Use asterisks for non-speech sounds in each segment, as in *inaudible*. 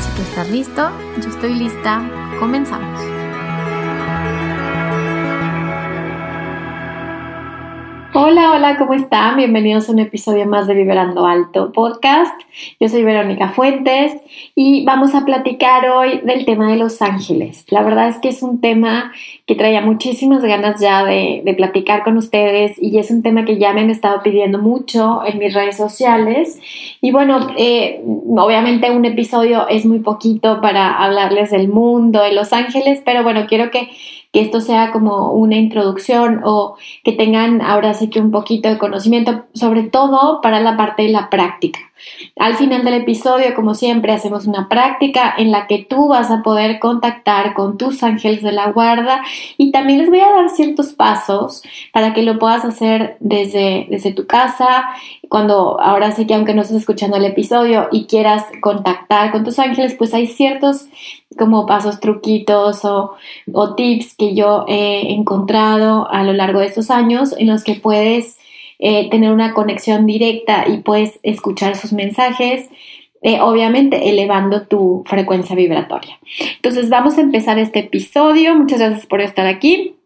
Si tú estás listo, yo estoy lista, comenzamos. Hola, hola, ¿cómo están? Bienvenidos a un episodio más de Vibrando Alto Podcast. Yo soy Verónica Fuentes y vamos a platicar hoy del tema de los ángeles. La verdad es que es un tema que traía muchísimas ganas ya de, platicar con ustedes y es un tema que ya me han estado pidiendo mucho en mis redes sociales. Y bueno, eh, obviamente un episodio es muy poquito para hablarles del mundo, de los ángeles, pero bueno, quiero que que esto sea como una introducción o que tengan ahora sí que un poquito de conocimiento, sobre todo para la parte de la práctica. Al final del episodio, como siempre, hacemos una práctica en la que tú vas a poder contactar con tus ángeles de la guarda y también les voy a dar ciertos pasos para que lo puedas hacer desde, desde tu casa. Cuando ahora sí que aunque no estés escuchando el episodio y quieras contactar con tus ángeles, pues hay ciertos como pasos, truquitos o, o tips que yo he encontrado a lo largo de estos años en los que puedes eh, tener una conexión directa y puedes escuchar sus mensajes, eh, obviamente elevando tu frecuencia vibratoria. Entonces vamos a empezar este episodio. Muchas gracias por estar aquí.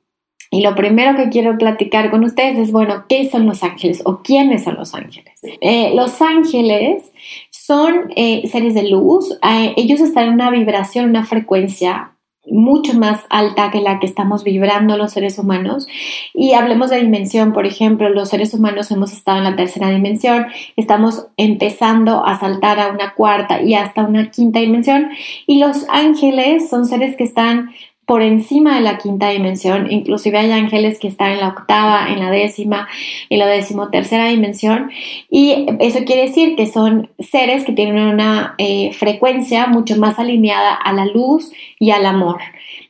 Y lo primero que quiero platicar con ustedes es, bueno, ¿qué son los ángeles o quiénes son los ángeles? Eh, los ángeles son seres de luz, ellos están en una vibración, una frecuencia mucho más alta que la que estamos vibrando los seres humanos. Y hablemos de dimensión, por ejemplo, los seres humanos hemos estado en la tercera dimensión, estamos empezando a saltar a una cuarta y hasta una quinta dimensión. Y los ángeles son seres que están por encima de la quinta dimensión, inclusive hay ángeles que están en la octava, en la décima, en la decimotercera dimensión, y eso quiere decir que son seres que tienen una eh, frecuencia mucho más alineada a la luz y al amor.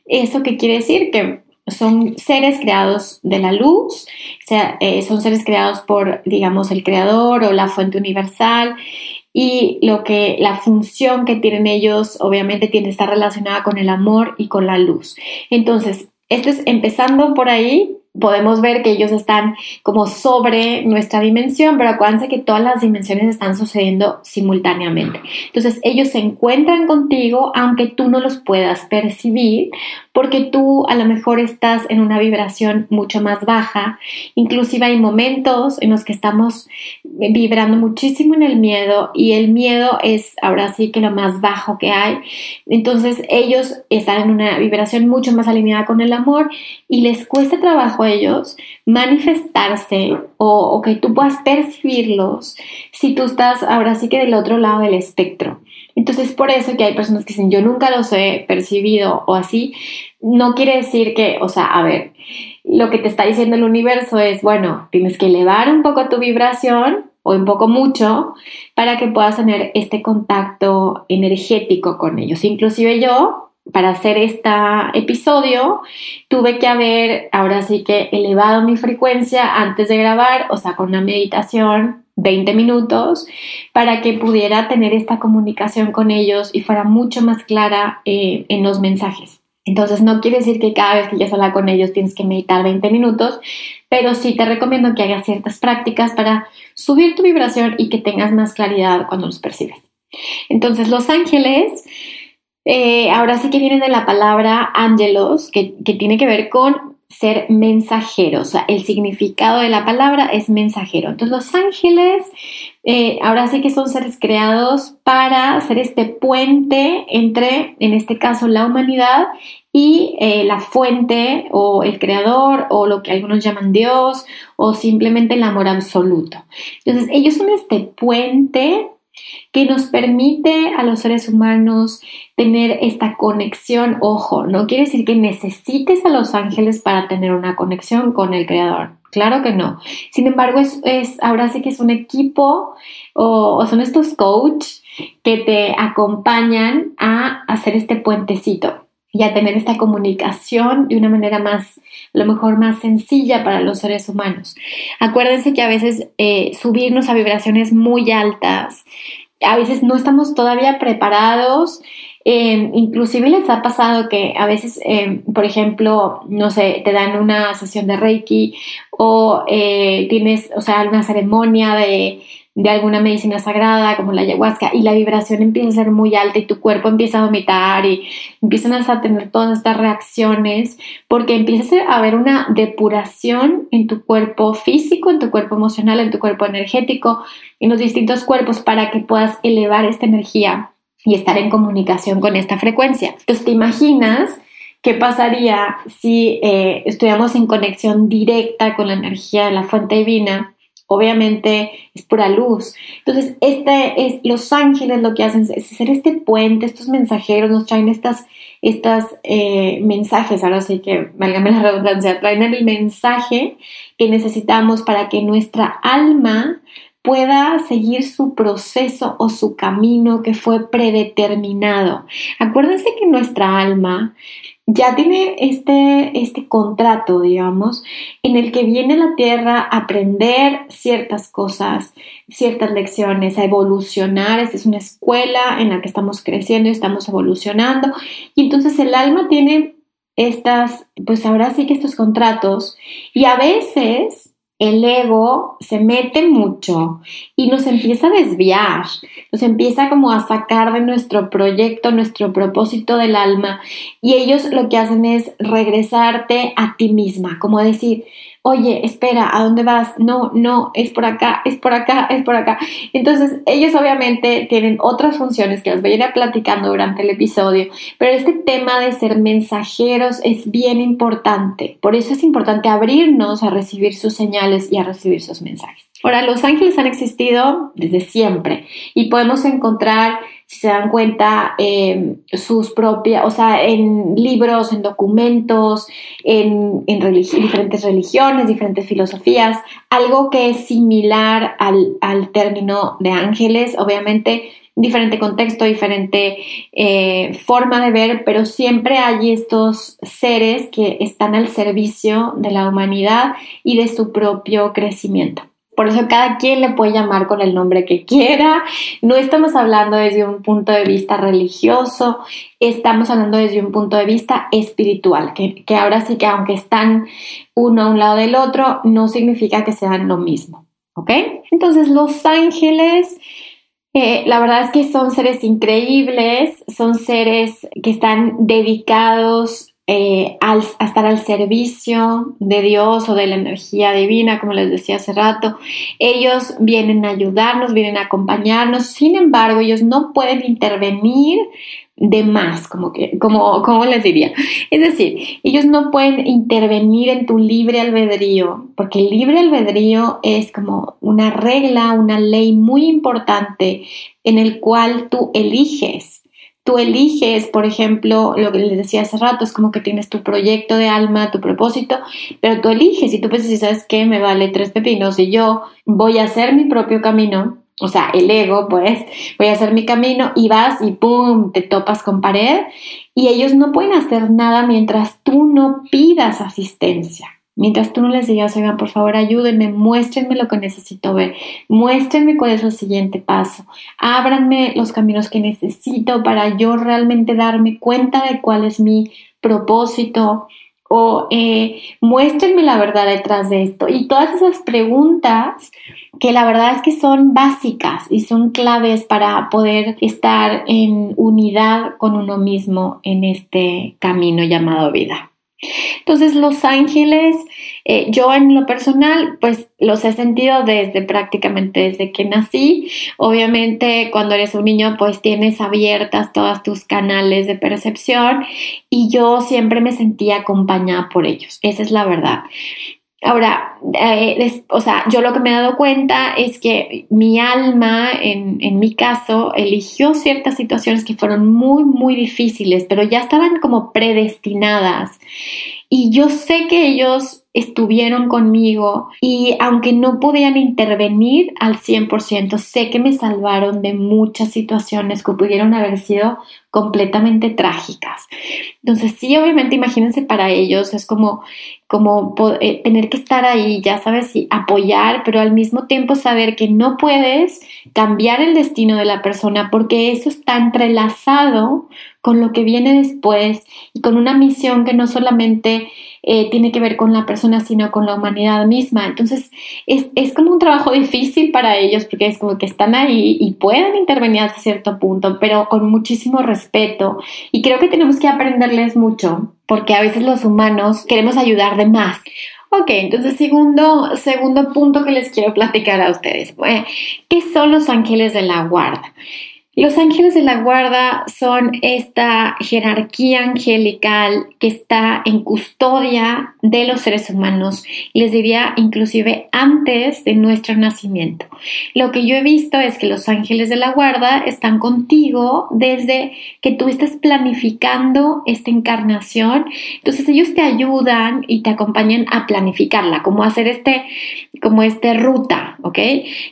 ¿Eso qué quiere decir? Que son seres creados de la luz, o sea, eh, son seres creados por, digamos, el creador o la fuente universal y lo que la función que tienen ellos obviamente tiene que estar relacionada con el amor y con la luz. Entonces, esto es empezando por ahí, podemos ver que ellos están como sobre nuestra dimensión, pero acuérdense que todas las dimensiones están sucediendo simultáneamente. Entonces, ellos se encuentran contigo aunque tú no los puedas percibir, porque tú a lo mejor estás en una vibración mucho más baja. Inclusive hay momentos en los que estamos vibrando muchísimo en el miedo y el miedo es ahora sí que lo más bajo que hay. Entonces ellos están en una vibración mucho más alineada con el amor y les cuesta trabajo ellos manifestarse o, o que tú puedas percibirlos si tú estás ahora sí que del otro lado del espectro. Entonces, por eso que hay personas que dicen, yo nunca los he percibido o así, no quiere decir que, o sea, a ver, lo que te está diciendo el universo es, bueno, tienes que elevar un poco tu vibración o un poco mucho para que puedas tener este contacto energético con ellos. Inclusive yo, para hacer este episodio, tuve que haber, ahora sí que elevado mi frecuencia antes de grabar, o sea, con una meditación 20 minutos para que pudiera tener esta comunicación con ellos y fuera mucho más clara eh, en los mensajes. Entonces no quiere decir que cada vez que ya habla con ellos tienes que meditar 20 minutos, pero sí te recomiendo que hagas ciertas prácticas para subir tu vibración y que tengas más claridad cuando los percibes. Entonces los ángeles, eh, ahora sí que vienen de la palabra ángelos, que, tiene que ver con ser mensajeros. O sea, el significado de la palabra es mensajero. Entonces los ángeles eh, ahora sí que son seres creados para ser este puente entre, en este caso, la humanidad y eh, la fuente o el creador o lo que algunos llaman Dios o simplemente el amor absoluto. Entonces ellos son este puente que nos permite a los seres humanos tener esta conexión, ojo, no quiere decir que necesites a los ángeles para tener una conexión con el Creador, claro que no. Sin embargo, es, ahora sí que es un equipo o, o son estos coaches que te acompañan a hacer este puentecito y a tener esta comunicación de una manera más, a lo mejor más sencilla para los seres humanos. Acuérdense que a veces eh, subirnos a vibraciones muy altas, a veces no estamos todavía preparados. Eh, inclusive les ha pasado que a veces, eh, por ejemplo, no sé, te dan una sesión de Reiki o tienes, o sea, una ceremonia de, de alguna medicina sagrada como la ayahuasca y la vibración empieza a ser muy alta y tu cuerpo empieza a vomitar y empiezan a tener todas estas reacciones porque empieza a haber una depuración en tu cuerpo físico, en tu cuerpo emocional, en tu cuerpo energético, en los distintos cuerpos para que puedas elevar esta energía y estar en comunicación con esta frecuencia. Entonces te imaginas ¿Qué pasaría si eh, estuviéramos en conexión directa con la energía de la fuente divina obviamente es pura luz. Entonces, este es, los ángeles lo que hacen es ser este puente, estos mensajeros nos traen estas, estas eh, mensajes, ahora sí que, válgame la redundancia, traen el mensaje que necesitamos para que nuestra alma pueda seguir su proceso o su camino que fue predeterminado. Acuérdense que nuestra alma ya tiene este, este contrato, digamos, en el que viene la Tierra a aprender ciertas cosas, ciertas lecciones, a evolucionar. Esta es una escuela en la que estamos creciendo y estamos evolucionando. Y entonces el alma tiene estas, pues ahora sí que estos contratos y a veces el ego se mete mucho y nos empieza a desviar, nos empieza como a sacar de nuestro proyecto, nuestro propósito del alma y ellos lo que hacen es regresarte a ti misma, como decir, oye, espera, ¿a dónde vas? No, no, es por acá, es por acá, es por acá. Entonces, ellos obviamente tienen otras funciones que les voy a ir platicando durante el episodio, pero este tema de ser mensajeros es bien importante. Por eso es importante abrirnos a recibir sus señales y a recibir sus mensajes. Ahora, los ángeles han existido desde siempre y podemos encontrar si se dan cuenta, eh, sus propias, o sea, en libros, en documentos, en, diferentes religiones, diferentes filosofías, algo que es similar al, término de ángeles, obviamente diferente contexto, diferente eh, forma de ver, pero siempre hay estos seres que están al servicio de la humanidad y de su propio crecimiento. Por eso cada quien le puede llamar con el nombre que quiera. No estamos hablando desde un punto de vista religioso, estamos hablando desde un punto de vista espiritual, que, ahora sí que aunque están uno a un lado del otro, no significa que sean lo mismo. ¿Ok? Entonces los ángeles... Eh, la verdad es que son seres increíbles, son seres que están dedicados eh, al, a estar al servicio de Dios o de la energía divina, como les decía hace rato. Ellos vienen a ayudarnos, vienen a acompañarnos, sin embargo, ellos no pueden intervenir de más, como que, como, como les diría. Es decir, ellos no pueden intervenir en tu libre albedrío, porque el libre albedrío es como una regla, una ley muy importante en el cual tú eliges tú eliges, por ejemplo, lo que les decía hace rato, es como que tienes tu proyecto de alma, tu propósito, pero tú eliges y tú piensas, ¿sabes qué? Me vale tres pepinos y yo voy a hacer mi propio camino, o sea, el ego, pues, voy a hacer mi camino y vas y ¡pum! te topas con pared y ellos no pueden hacer nada mientras tú no pidas asistencia. Mientras tú no les digas, oigan, por favor, ayúdenme, muéstrenme lo que necesito ver, muéstrenme cuál es el siguiente paso, ábranme los caminos que necesito para yo realmente darme cuenta de cuál es mi propósito o eh, muéstrenme la verdad detrás de esto. Y todas esas preguntas que la verdad es que son básicas y son claves para poder estar en unidad con uno mismo en este camino llamado vida. Entonces los ángeles, eh, yo en lo personal, pues los he sentido desde prácticamente desde que nací. Obviamente cuando eres un niño, pues tienes abiertas todas tus canales de percepción y yo siempre me sentía acompañada por ellos. Esa es la verdad. Ahora, eh, o sea, yo lo que me he dado cuenta es que mi alma, en, en, mi caso, eligió ciertas situaciones que fueron muy, muy difíciles, pero ya estaban como predestinadas. Y yo sé que ellos estuvieron conmigo y aunque no podían intervenir al 100%, sé que me salvaron de muchas situaciones que pudieron haber sido completamente trágicas. Entonces, sí, obviamente, imagínense para ellos, es como, como eh, tener que estar ahí, ya sabes, y apoyar, pero al mismo tiempo saber que no puedes cambiar el destino de la persona porque eso está entrelazado con lo que viene después y con una misión que no solamente eh, tiene que ver con la persona, sino con la humanidad misma. Entonces, es, es, como un trabajo difícil para ellos porque es como que están ahí y pueden intervenir hasta cierto punto, pero con muchísimo respeto. Y creo que tenemos que aprenderles mucho porque a veces los humanos queremos ayudar de más. Ok, entonces segundo, segundo punto que les quiero platicar a ustedes. ¿Qué son los ángeles de la guarda? Los ángeles de la guarda son esta jerarquía angelical que está en custodia de los seres humanos, les diría inclusive antes de nuestro nacimiento. Lo que yo he visto es que los ángeles de la guarda están contigo desde que tú estás planificando esta encarnación. Entonces ellos te ayudan y te acompañan a planificarla, como hacer este, como este ruta, ¿ok?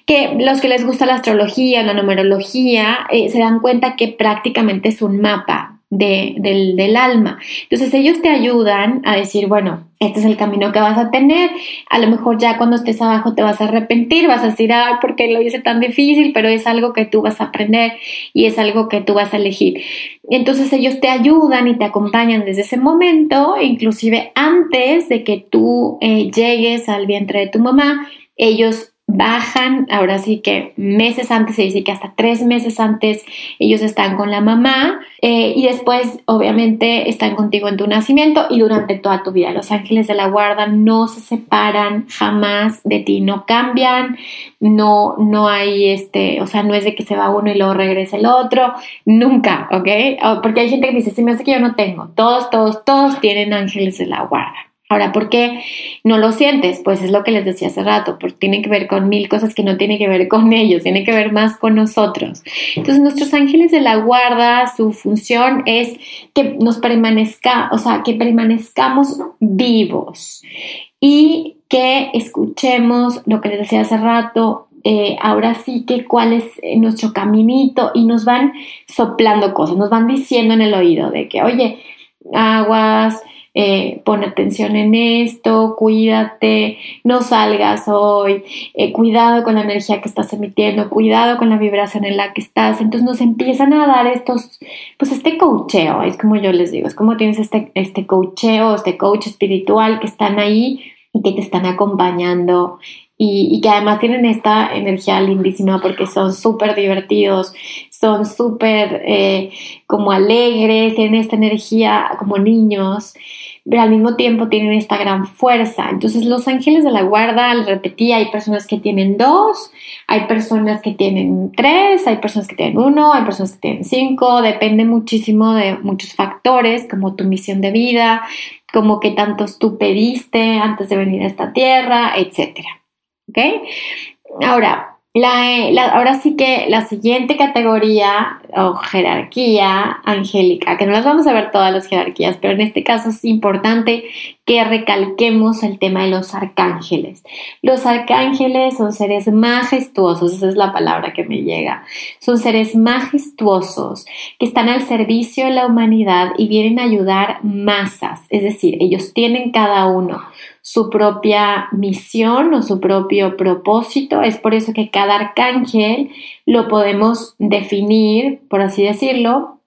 Que los que les gusta la astrología, la numerología, eh, se dan cuenta que prácticamente es un mapa del, alma. Entonces ellos te ayudan a decir, bueno, este es el camino que vas a tener. A lo mejor ya cuando estés abajo te vas a arrepentir, vas a decir, ay, ¿por qué lo hice tan difícil? Pero es algo que tú vas a aprender y es algo que tú vas a elegir. Entonces ellos te ayudan y te acompañan desde ese momento, inclusive antes de que tú eh, llegues al vientre de tu mamá, ellos bajan, ahora sí que meses antes, se dice que hasta tres meses antes ellos están con la mamá eh, y después obviamente están contigo en tu nacimiento y durante toda tu vida. Los ángeles de la guarda no se separan jamás de ti, no cambian, no, no hay este, o sea, no es de que se va uno y luego regresa el otro, nunca, ¿ok? Porque hay gente que dice, se me hace que yo no tengo, todos, todos, todos tienen ángeles de la guarda. Ahora, ¿por qué no lo sientes? Pues es lo que les decía hace rato, porque tiene que ver con mil cosas que no tiene que ver con *laughs* ellos, tiene que ver más con nosotros. Entonces, nuestros ángeles de la guarda, su función es que nos permanezca, o sea, que permanezcamos vivos y que escuchemos lo que les decía hace rato, eh, ahora sí que cuál es nuestro caminito y nos van soplando cosas, nos van diciendo en el oído de que, oye, aguas, eh, pon atención en esto, cuídate, no salgas hoy, eh, cuidado con la energía que estás emitiendo, cuidado con la vibración en la que estás. Entonces nos empiezan a dar estos, pues este coacheo, es como yo les digo, es como tienes este, este coacheo, este coach espiritual que están ahí y que te están acompañando y, que además tienen esta energía lindísima porque son súper divertidos, son súper eh, como alegres, tienen esta energía como niños, pero al mismo tiempo tienen esta gran fuerza. Entonces los ángeles de la guarda, al repetí, hay personas que tienen dos, hay personas que tienen tres, hay personas que tienen uno, hay personas que tienen cinco, depende muchísimo de muchos factores como tu misión de vida, como que tantos tú pediste antes de venir a esta tierra, etcétera. ¿Ok? Ahora, la, ahora sí que la siguiente categoría o jerarquía angélica, que no las vamos a ver todas las jerarquías, pero en este caso es importante que recalquemos el tema de los arcángeles. Los arcángeles son seres majestuosos, esa es la palabra que me llega. Son seres majestuosos que están al servicio de la humanidad y vienen a ayudar masas, es decir, ellos tienen cada uno su propia misión o su propio propósito. Es por eso que cada arcángel lo podemos definir, por así decirlo,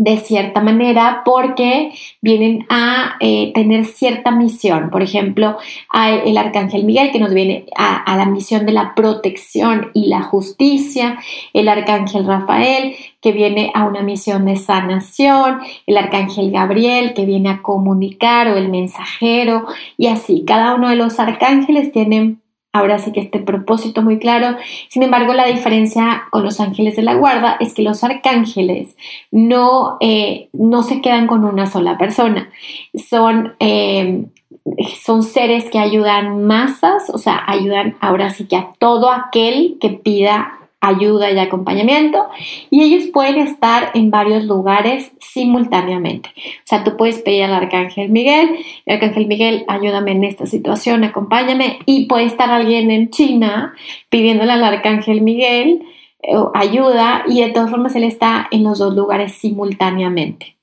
de cierta manera porque vienen a eh, tener cierta misión. Por ejemplo, hay el arcángel Miguel que nos viene a, la misión de la protección y la justicia, el arcángel Rafael que viene a una misión de sanación, el arcángel Gabriel que viene a comunicar o el mensajero y así. Cada uno de los arcángeles tiene ahora sí que este propósito muy claro. Sin embargo, la diferencia con los ángeles de la guarda es que los arcángeles no, eh, no se quedan con una sola persona. Son, eh, son seres que ayudan masas, o sea, ayudan ahora sí que a todo aquel que pida ayuda y acompañamiento y ellos pueden estar en varios lugares simultáneamente. O sea, tú puedes pedir al Arcángel Miguel, el Arcángel Miguel, ayúdame en esta situación, acompáñame y puede estar alguien en China pidiéndole al Arcángel Miguel eh, ayuda y de todas formas él está en los dos lugares simultáneamente.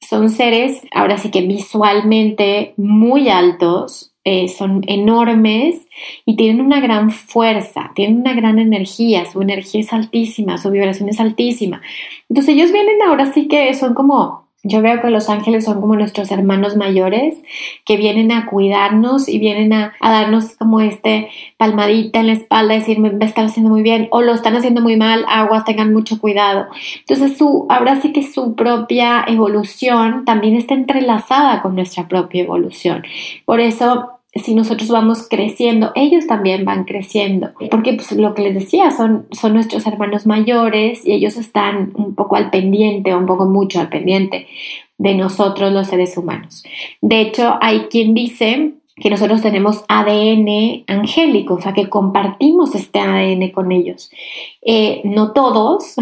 Son seres, ahora sí que visualmente muy altos, eh, son enormes y tienen una gran fuerza, tienen una gran energía, su energía es altísima, su vibración es altísima. Entonces ellos vienen ahora sí que son como yo veo que los ángeles son como nuestros hermanos mayores que vienen a cuidarnos y vienen a, darnos como este palmadita en la espalda, decir, me están haciendo muy bien o lo están haciendo muy mal, aguas, tengan mucho cuidado. Entonces, su, ahora sí que su propia evolución también está entrelazada con nuestra propia evolución. Por eso si nosotros vamos creciendo, ellos también van creciendo. Porque pues, lo que les decía, son, son nuestros hermanos mayores y ellos están un poco al pendiente o un poco mucho al pendiente de nosotros los seres humanos. De hecho, hay quien dice que nosotros tenemos ADN angélico, o sea, que compartimos este ADN con ellos. Eh, no todos,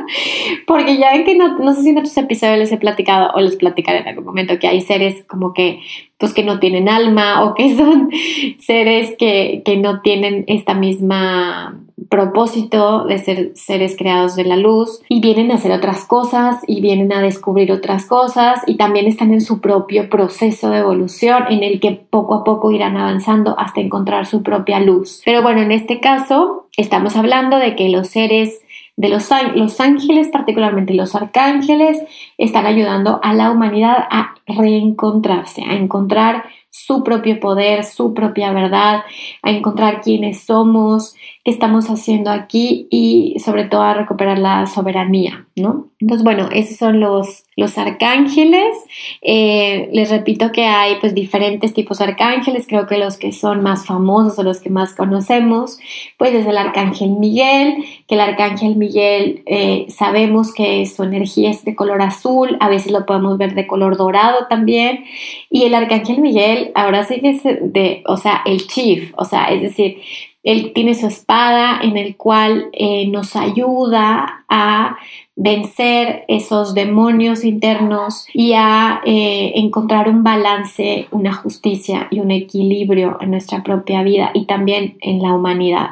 *laughs* porque ya ven que no, no sé si en otros episodios les he platicado o les platicaré en algún momento que hay seres como que, pues que no tienen alma o que son *laughs* seres que, que no tienen esta misma propósito de ser seres creados de la luz y vienen a hacer otras cosas y vienen a descubrir otras cosas y también están en su propio proceso de evolución en el que poco a poco irán avanzando hasta encontrar su propia luz. Pero bueno, en este caso estamos hablando de que los seres de los, los ángeles, particularmente los arcángeles, están ayudando a la humanidad a reencontrarse, a encontrar su propio poder, su propia verdad, a encontrar quiénes somos, qué estamos haciendo aquí y sobre todo a recuperar la soberanía, Entonces, bueno, esos son los, los arcángeles. Eh, les repito que hay pues diferentes tipos de arcángeles, creo que los que son más famosos o los que más conocemos, pues es el arcángel Miguel, que el arcángel Miguel eh, sabemos que su energía es de color azul, a veces lo podemos ver de color dorado también, y el arcángel Miguel ahora sí que es de, o sea, el chief, o sea, es decir, él tiene su espada en el cual eh, nos ayuda a vencer esos demonios internos y a eh, encontrar un balance, una justicia y un equilibrio en nuestra propia vida y también en la humanidad.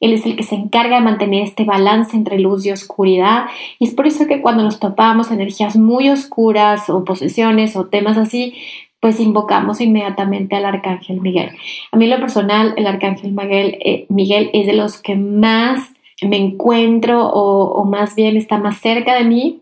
Él es el que se encarga de mantener este balance entre luz y oscuridad y es por eso que cuando nos topamos energías muy oscuras o posesiones o temas así, pues invocamos inmediatamente al Arcángel Miguel. A mí lo personal, el Arcángel Miguel, eh, Miguel es de los que más me encuentro o, más bien está más cerca de mí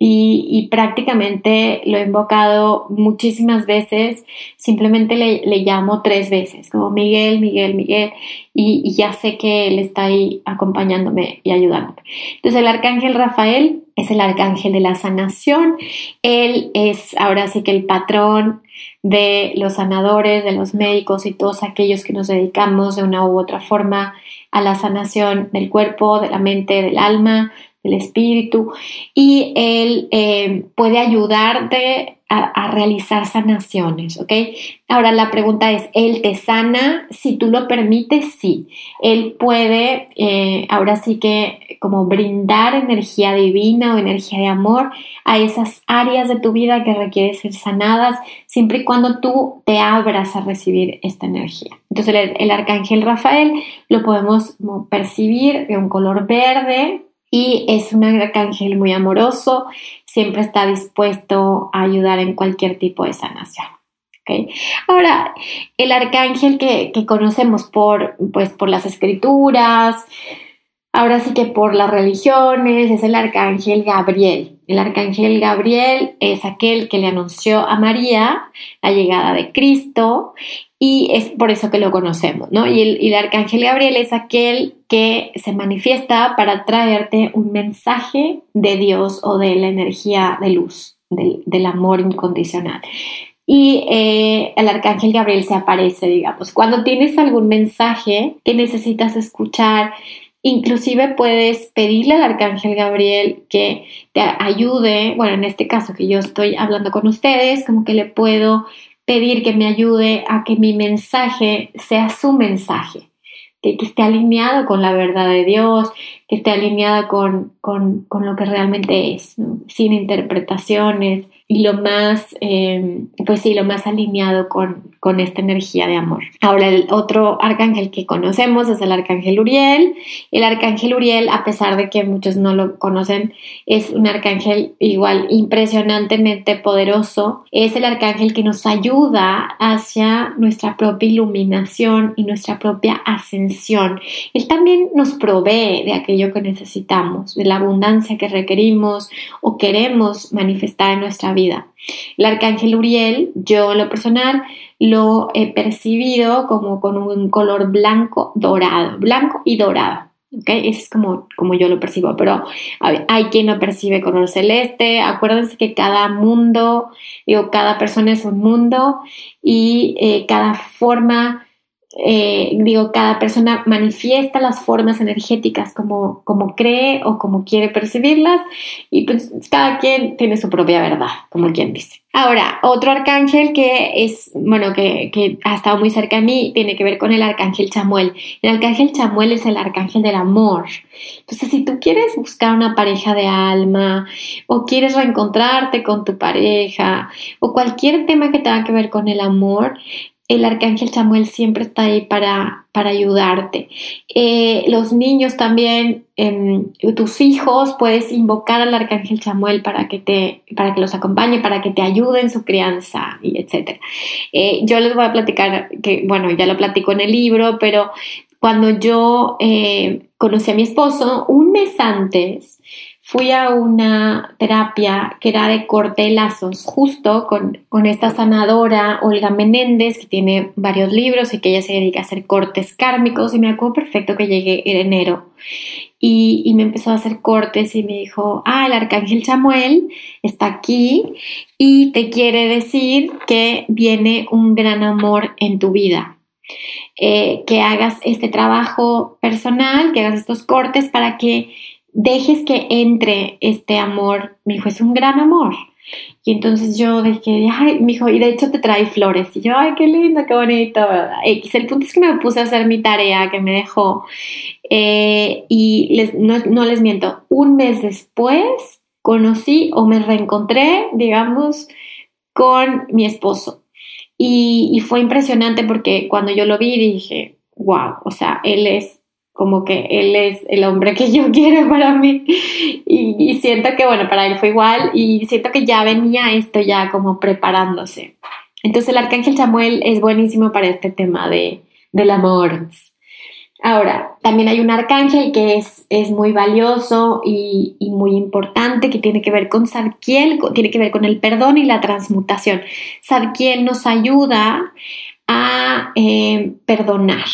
y, prácticamente lo he invocado muchísimas veces, simplemente le, llamo tres veces, como Miguel, Miguel, Miguel, y, y, ya sé que él está ahí acompañándome y ayudándome. Entonces el arcángel Rafael es el arcángel de la sanación, él es ahora sí que el patrón de los sanadores, de los médicos y todos aquellos que nos dedicamos de una u otra forma a la sanación del cuerpo, de la mente, del alma, del espíritu. Y él eh, puede ayudarte a, realizar sanaciones, ¿ok? Ahora la pregunta es, ¿él te sana? Si tú lo permites, sí. Él puede, eh, ahora sí que como brindar energía divina o energía de amor a esas áreas de tu vida que requieren ser sanadas, siempre y cuando tú te abras a recibir esta energía. Entonces el, el arcángel Rafael lo podemos percibir de un color verde, y es un arcángel muy amoroso, siempre está dispuesto a ayudar en cualquier tipo de sanación. ¿okay? Ahora, el arcángel que, conocemos por, pues, por las escrituras, ahora sí que por las religiones, es el arcángel Gabriel. El arcángel Gabriel es aquel que le anunció a María la llegada de Cristo y es por eso que lo conocemos, ¿no? Y el, arcángel Gabriel es aquel que se manifiesta para traerte un mensaje de Dios o de la energía de luz, del, amor incondicional. Y eh, el arcángel Gabriel se aparece, digamos, cuando tienes algún mensaje que necesitas escuchar, Inclusive puedes pedirle al arcángel Gabriel que te ayude, bueno, en este caso que yo estoy hablando con ustedes, como que le puedo pedir que me ayude a que mi mensaje sea su mensaje, que, esté alineado con la verdad de Dios, que esté alineado con, con, lo que realmente es, sin interpretaciones, y lo más, em, pues sí, lo más alineado con, con, esta energía de amor. Ahora, el otro arcángel que conocemos es el arcángel Uriel. El arcángel Uriel, a pesar de que muchos no lo conocen, es un arcángel igual impresionantemente poderoso. Es el arcángel que nos ayuda hacia nuestra propia iluminación y nuestra propia ascensión. Él también nos provee de aquello que necesitamos, de la abundancia que requerimos o queremos manifestar en nuestra vida El arcángel Uriel, yo en lo personal lo he percibido como con un color blanco dorado, blanco y dorado. ¿okay? Es como, como yo lo percibo, pero hay quien lo percibe color celeste. Acuérdense que cada mundo, digo, cada persona es un mundo y eh, cada forma eh, digo, cada persona manifiesta las formas energéticas como, como cree o como quiere percibirlas y pues cada quien tiene su propia verdad, como quien dice. Ahora, otro arcángel que es, bueno, que, que ha estado muy cerca de mí, tiene que ver con el arcángel Chamuel. El arcángel Chamuel es el arcángel del amor. Entonces, si tú quieres buscar una pareja de alma o quieres reencontrarte con tu pareja o cualquier tema que tenga que ver con el amor, el arcángel Samuel siempre está ahí para, para ayudarte. Eh, los niños también, em, tus hijos, puedes invocar al arcángel Samuel para que, te, para que los acompañe, para que te ayude en su crianza, etc. Eh, yo les voy a platicar, que bueno, ya lo platico en el libro, pero cuando yo eh, conocí a mi esposo, un mes antes, fui a una terapia que era de corte de lazos, justo con, esta sanadora Olga Menéndez, que tiene varios libros y que ella se dedica a hacer cortes kármicos. Y me acuerdo perfecto que llegué en enero y, y, me empezó a hacer cortes y me dijo, ah, el arcángel Samuel está aquí y te quiere decir que viene un gran amor en tu vida. Eh, que hagas este trabajo personal, que hagas estos cortes para que dejes que entre este amor. Me dijo, es un gran amor. Y entonces yo dije, ay, me dijo, y de hecho te trae flores. Y yo, ay, qué lindo, qué bonito. El punto es que me puse a hacer mi tarea que me dejó. Eh, y les, no, les miento, un mes después conocí o me reencontré, digamos, con mi esposo. Y, y fue impresionante porque cuando yo lo vi dije, wow, o sea, él es como que él es el hombre que yo *laughs* quiero para mí y, siento que bueno, para él fue igual y siento que ya venía esto ya como preparándose. Entonces el arcángel Samuel es buenísimo para este tema de, del amor. Ahora, también hay un arcángel que es, es muy valioso y, muy importante, que tiene que ver con Sadkiel, tiene que ver con el perdón y la transmutación. Sadkiel nos ayuda a eh, perdonar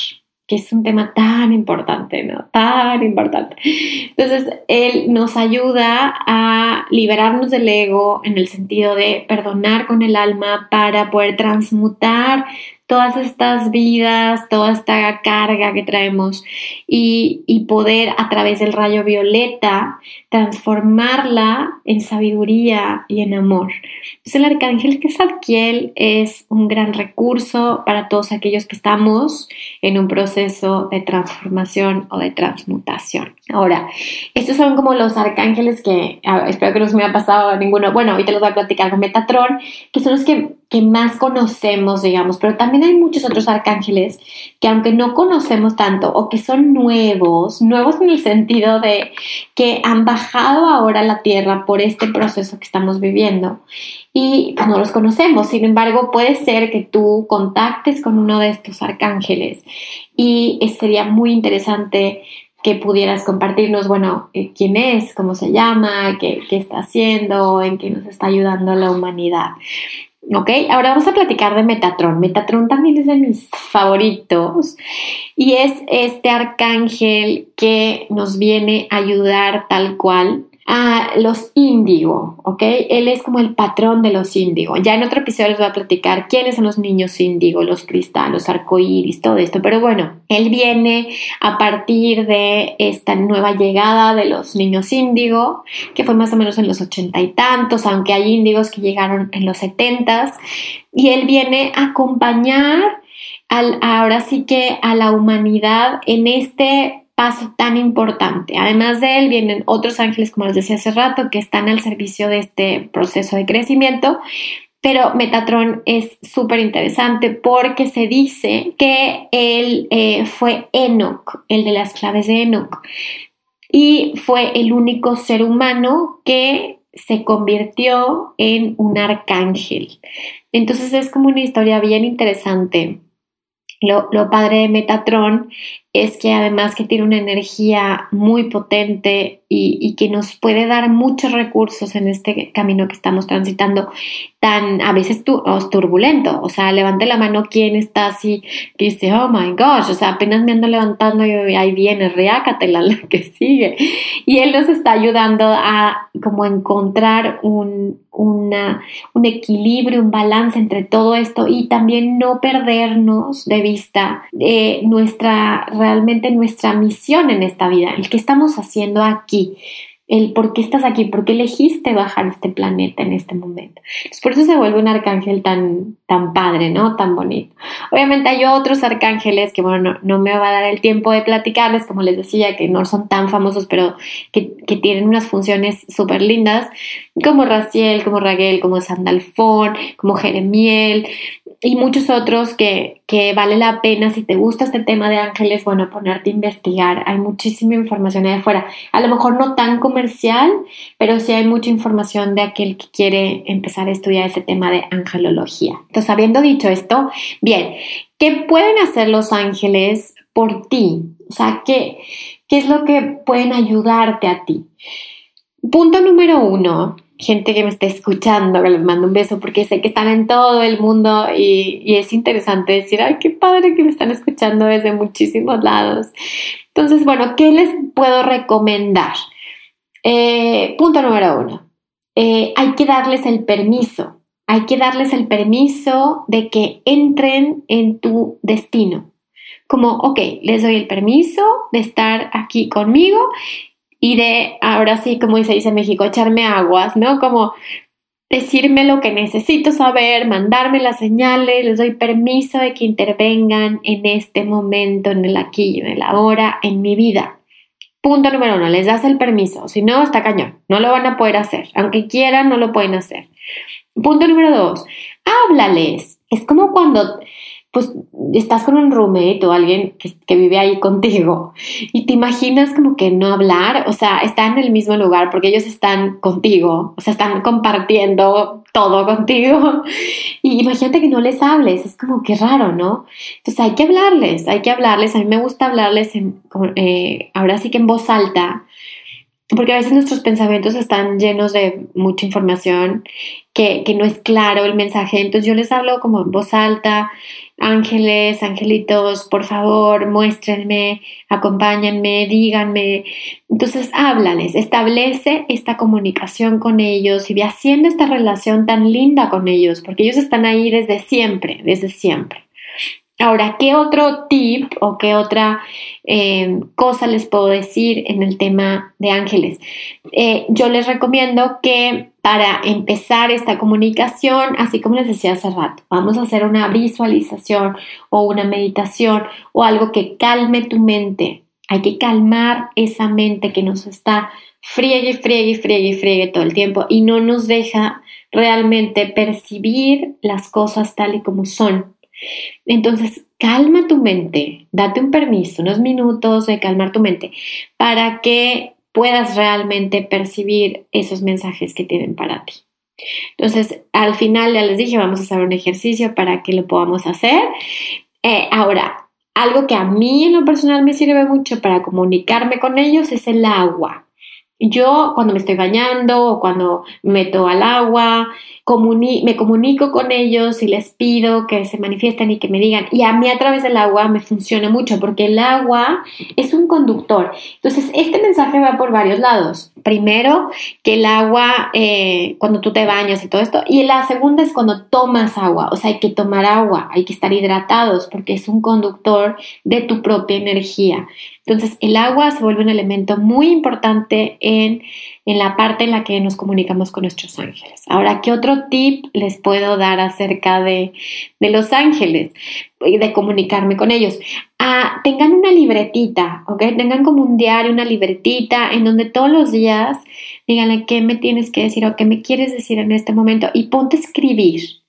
que es un tema tan importante, ¿no? Tan importante. Entonces, él nos ayuda a liberarnos del ego en el sentido de perdonar con el alma para poder transmutar todas estas vidas, toda esta carga que traemos y, poder a través del rayo violeta transformarla en sabiduría y en amor. Entonces el arcángel Quetzalquiel es un gran recurso para todos aquellos que estamos en un proceso de transformación o de transmutación. Ahora, estos son como los arcángeles que espero que no se me haya pasado ninguno. Bueno, ahorita los voy a platicar con Metatron, que son los que, que más conocemos, digamos, pero también hay muchos otros arcángeles que aunque no conocemos tanto o que son nuevos, nuevos en el sentido de que han bajado ahora a la tierra por este proceso que estamos viviendo y pues, no los conocemos. Sin embargo, puede ser que tú contactes con uno de estos arcángeles y sería muy interesante que pudieras compartirnos, bueno, eh, quién es, cómo se llama, qué, qué está haciendo, en qué nos está ayudando la humanidad. ¿Ok? Ahora vamos a platicar de Metatron. Metatron también es de mis favoritos y es este arcángel que nos viene a ayudar tal cual a los índigo, ¿ok? Él es como el patrón de los índigo. Ya en otro episodio les voy a platicar quiénes son los niños índigo, los cristales, arcoíris, todo esto. Pero bueno, él viene a partir de esta nueva llegada de los niños índigo, que fue más o menos en los ochenta y tantos, aunque hay índigos que llegaron en los setentas. Y él viene a acompañar al, ahora sí que a la humanidad en este paso tan importante. Además de él vienen otros ángeles, como les decía hace rato, que están al servicio de este proceso de crecimiento. Pero Metatron es súper interesante porque se dice que él eh, fue Enoch, el de las claves de Enoch, y fue el único ser humano que se convirtió en un arcángel. Entonces es como una historia bien interesante. Lo, lo, padre de Metatron es que además que tiene una energía muy potente y, que nos puede dar muchos recursos en este camino que estamos transitando, tan a veces turbulento. O sea, levante la mano quien está así, que dice, oh my gosh, o sea, apenas me ando levantando y ahí viene, reácatela la que sigue. Y él nos está ayudando a como encontrar un, un equilibrio, un balance entre todo esto y también no perdernos de vista de nuestra realmente nuestra misión en esta vida, el que estamos haciendo aquí, el por qué estás aquí, por qué elegiste bajar este planeta en este momento. por eso se vuelve un arcángel tan, tan padre, ¿no? Tan bonito. Obviamente hay otros arcángeles que, bueno, no, me va a dar el tiempo de platicarles, como les decía, que no son tan famosos, pero que, que tienen unas funciones súper lindas, como Raciel, como Raguel, como Sandalfón, como Jeremiel, y muchos otros que, que, vale la pena, si te gusta este tema de ángeles, bueno, ponerte a investigar. Hay muchísima información ahí afuera. A lo mejor no tan comercial, pero sí hay mucha información de aquel que quiere empezar a estudiar ese tema de angelología. Entonces, habiendo dicho esto, bien, ¿qué pueden hacer los ángeles por ti? O sea, ¿qué, qué es lo que pueden ayudarte a ti? Punto número uno, gente que me está escuchando, que les mando un beso porque sé que están en todo el mundo y, es interesante decir, ay, qué padre que me están escuchando desde muchísimos lados. Entonces, bueno, ¿qué les puedo recomendar? Eh, punto número uno, eh, hay que darles el permiso, hay que darles el permiso de que entren en tu destino. Como, ok, les doy el permiso de estar aquí conmigo y de, ahora sí, como se dice en México, echarme aguas, ¿no? Como decirme lo que necesito saber, mandarme las señales, les doy permiso de que intervengan en este momento, en el aquí, en el ahora, en mi vida. Punto número uno, les das el permiso, si no, está cañón, no lo van a poder hacer, aunque quieran, no lo pueden hacer. Punto número dos, háblales. Es como cuando pues estás con un roommate o alguien que, vive ahí contigo y te imaginas como que no hablar, o sea, están en el mismo lugar porque ellos están contigo, o sea, están compartiendo todo contigo y imagínate que no les hables, es como que raro, ¿no? Entonces hay que hablarles, hay que hablarles, a mí me gusta hablarles en, eh, ahora sí que en voz alta, porque a veces nuestros pensamientos están llenos de mucha información que, que, no es claro el mensaje. Entonces yo les hablo como en voz alta, ángeles, angelitos, por favor, muéstrenme, acompáñenme, díganme. Entonces háblales, establece esta comunicación con ellos y ve haciendo esta relación tan linda con ellos, porque ellos están ahí desde siempre, desde siempre. Ahora, ¿qué otro tip o qué otra eh, cosa les puedo decir en el tema de ángeles? Eh, yo les recomiendo que para empezar esta comunicación, así como les decía hace rato, vamos a hacer una visualización o una meditación o algo que calme tu mente. Hay que calmar esa mente que nos está friegue, friegue, friegue, friegue todo el tiempo y no nos deja realmente percibir las cosas tal y como son. Entonces, calma tu mente, date un permiso, unos minutos de calmar tu mente para que puedas realmente percibir esos mensajes que tienen para ti. Entonces, al final ya les dije, vamos a hacer un ejercicio para que lo podamos hacer. Eh, ahora, algo que a mí en lo personal me sirve mucho para comunicarme con ellos es el agua. Yo cuando me estoy bañando o cuando meto al agua, me comunico con ellos y les pido que se manifiesten y que me digan. Y a mí a través del agua me funciona mucho porque el agua es un conductor. Entonces, este mensaje va por varios lados. Primero, que el agua, eh, cuando tú te bañas y todo esto. Y la segunda es cuando tomas agua. O sea, hay que tomar agua, hay que estar hidratados porque es un conductor de tu propia energía. Entonces, el agua se vuelve un elemento muy importante en, en, la parte en la que nos comunicamos con nuestros ángeles. Ahora, ¿qué otro tip les puedo dar acerca de, de los ángeles y de comunicarme con ellos? Ah, tengan una libretita, ¿ok? Tengan como un diario, una libretita en donde todos los días díganle qué me tienes que decir o qué me quieres decir en este momento y ponte a escribir.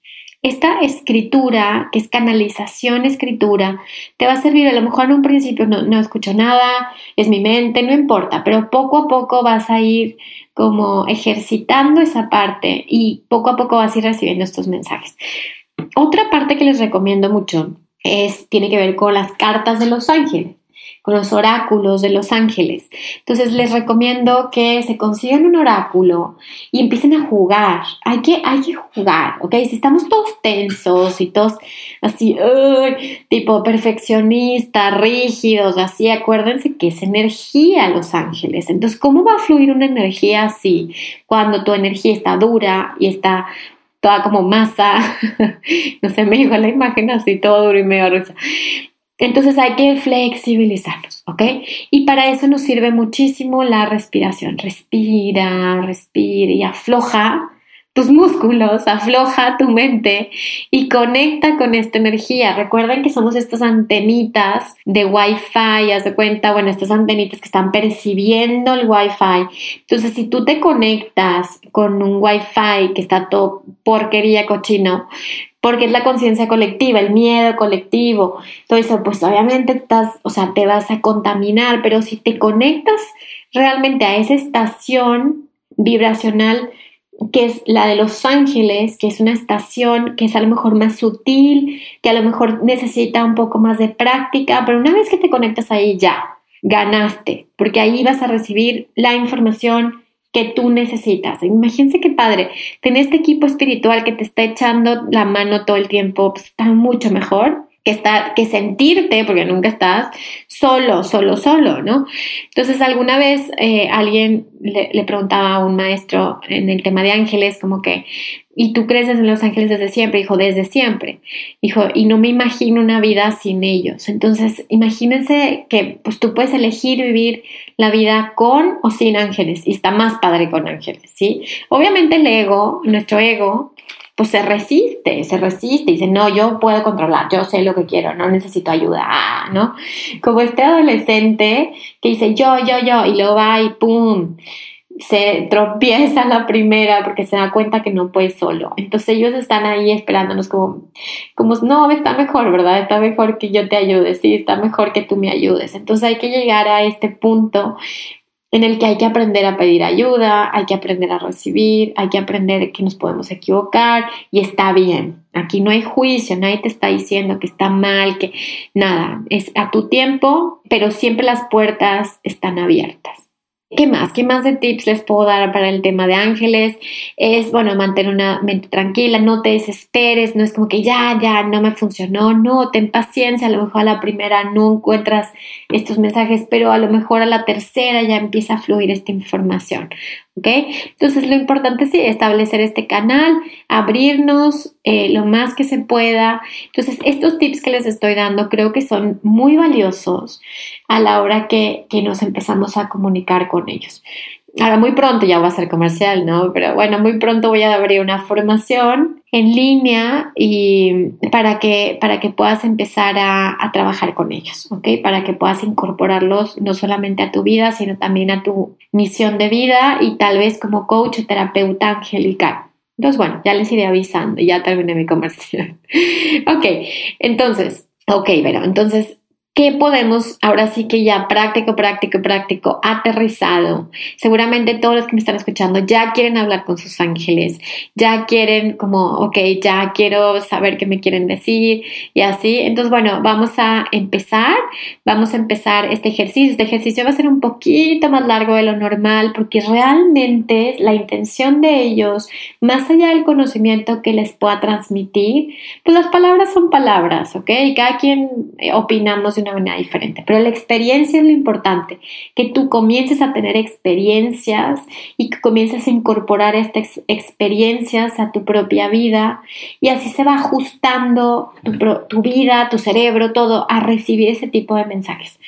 Esta escritura, que es canalización escritura, te va a servir. A lo mejor en un principio no, no escucho nada, es mi mente, no importa, pero poco a poco vas a ir como ejercitando esa parte y poco a poco vas a ir recibiendo estos mensajes. Otra parte que les recomiendo mucho es, tiene que ver con las cartas de los ángeles con los oráculos de los ángeles. Entonces les recomiendo que se consigan un oráculo y empiecen a jugar. Hay que, hay que jugar, ¿ok? Si estamos todos tensos y todos así, tipo perfeccionistas, rígidos, así, acuérdense que es energía los ángeles. Entonces, ¿cómo va a fluir una energía así cuando tu energía está dura y está toda como masa? *laughs* no sé, me dijo la imagen así, todo duro y medio rusa. Entonces hay que flexibilizarnos, ¿ok? Y para eso nos sirve muchísimo la respiración. Respira, respira y afloja tus músculos, afloja tu mente y conecta con esta energía. Recuerden que somos estas antenitas de Wi-Fi, haz de cuenta, bueno, estas antenitas que están percibiendo el Wi-Fi. Entonces, si tú te conectas con un Wi-Fi que está todo porquería cochino, porque es la conciencia colectiva, el miedo colectivo, todo eso, pues obviamente estás, o sea, te vas a contaminar, pero si te conectas realmente a esa estación vibracional que es la de los ángeles, que es una estación que es a lo mejor más sutil, que a lo mejor necesita un poco más de práctica, pero una vez que te conectas ahí ya, ganaste, porque ahí vas a recibir la información que tú necesitas. Imagínense qué padre. Tener este equipo espiritual que te está echando la mano todo el tiempo, pues, está mucho mejor que, estar, que sentirte, porque nunca estás solo, solo, solo, ¿no? Entonces, alguna vez eh, alguien le, le, preguntaba a un maestro en el tema de ángeles, como que, ¿y tú crees en los ángeles desde siempre? Dijo, desde siempre. Dijo, y no me imagino una vida sin ellos. Entonces, imagínense que pues tú puedes elegir vivir la vida con o sin ángeles, y está más padre con ángeles, ¿sí? Obviamente el ego, nuestro ego, pues se resiste, se resiste y dice, no, yo puedo controlar, yo sé lo que quiero, no necesito ayuda, ¿no? Como este adolescente que dice, yo, yo, yo, y luego va y ¡pum! se tropieza la primera porque se da cuenta que no puede solo. Entonces ellos están ahí esperándonos como, como, no, está mejor, ¿verdad? Está mejor que yo te ayude, sí, está mejor que tú me ayudes. Entonces hay que llegar a este punto en el que hay que aprender a pedir ayuda, hay que aprender a recibir, hay que aprender que nos podemos equivocar y está bien. Aquí no hay juicio, nadie te está diciendo que está mal, que nada, es a tu tiempo, pero siempre las puertas están abiertas. ¿Qué más? ¿Qué más de tips les puedo dar para el tema de ángeles? Es, bueno, mantener una mente tranquila, no te desesperes, no es como que ya, ya, no me funcionó, no, ten paciencia, a lo mejor a la primera no encuentras estos mensajes, pero a lo mejor a la tercera ya empieza a fluir esta información. ¿Ok? Entonces lo importante es establecer este canal, abrirnos eh, lo más que se pueda. Entonces estos tips que les estoy dando creo que son muy valiosos a la hora que, que nos empezamos a comunicar con ellos. Ahora muy pronto ya va a ser comercial, ¿no? Pero bueno, muy pronto voy a abrir una formación en línea y para que, para que puedas empezar a, a, trabajar con ellos, ¿ok? Para que puedas incorporarlos no solamente a tu vida, sino también a tu misión de vida y tal vez como coach o terapeuta angelical. Entonces, bueno, ya les iré avisando, ya terminé mi comercial. *laughs* ok, entonces, ok, pero entonces ¿Qué podemos, ahora sí que ya práctico, práctico, práctico, aterrizado? Seguramente todos los que me están escuchando ya quieren hablar con sus ángeles, ya quieren como, ok, ya quiero saber qué me quieren decir y así. Entonces, bueno, vamos a empezar, vamos a empezar este ejercicio. Este ejercicio va a ser un poquito más largo de lo normal porque realmente la intención de ellos, más allá del conocimiento que les pueda transmitir, pues las palabras son palabras, ¿ok? Cada quien eh, opinamos de una manera diferente, pero la experiencia es lo importante, que tú comiences a tener experiencias y que comiences a incorporar estas experiencias a tu propia vida y así se va ajustando tu, vida, tu cerebro, todo a recibir ese tipo de mensajes.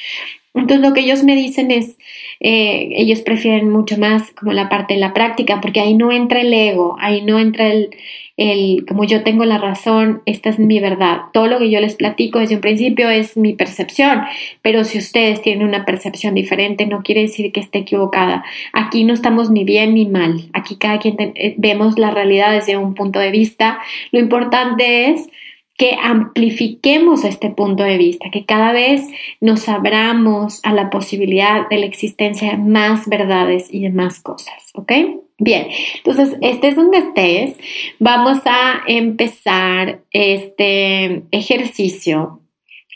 Entonces lo que ellos me dicen es, eh, ellos prefieren mucho más como la parte de la práctica, porque ahí no entra el ego, ahí no entra el, el, como yo tengo la razón, esta es mi verdad. Todo lo que yo les platico desde un principio es mi percepción, pero si ustedes tienen una percepción diferente, no quiere decir que esté equivocada. Aquí no estamos ni bien ni mal. Aquí cada quien eh, vemos la realidad desde un punto de vista. Lo importante es que amplifiquemos este punto de vista, que cada vez nos abramos a la posibilidad de la existencia de más verdades y de más cosas, ¿ok? Bien, entonces, este es donde estés. Vamos a empezar este ejercicio.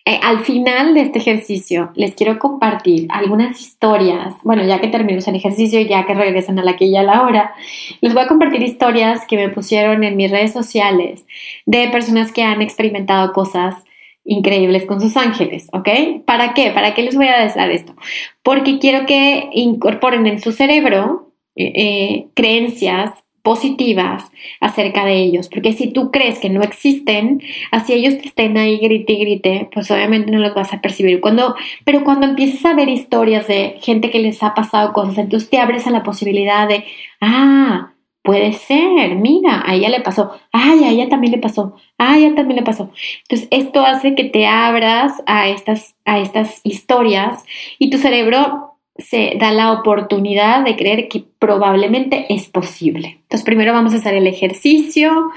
Eh, al final de este ejercicio, les quiero compartir algunas historias. Bueno, ya que terminamos el ejercicio, ya que regresan a la que ya la hora, les voy a compartir historias que me pusieron en mis redes sociales de personas que han experimentado cosas increíbles con sus ángeles, ¿ok? ¿Para qué? ¿Para qué les voy a decir esto? Porque quiero que incorporen en su cerebro eh, creencias positivas acerca de ellos, porque si tú crees que no existen, así ellos te estén ahí grite y grite, pues obviamente no los vas a percibir. Cuando, pero cuando empiezas a ver historias de gente que les ha pasado cosas, entonces te abres a la posibilidad de, ah, puede ser, mira, a ella le pasó, ay, a ella también le pasó, a ella también le pasó. Entonces, esto hace que te abras a estas, a estas historias y tu cerebro se da la oportunidad de creer que probablemente es posible. Entonces, primero vamos a hacer el ejercicio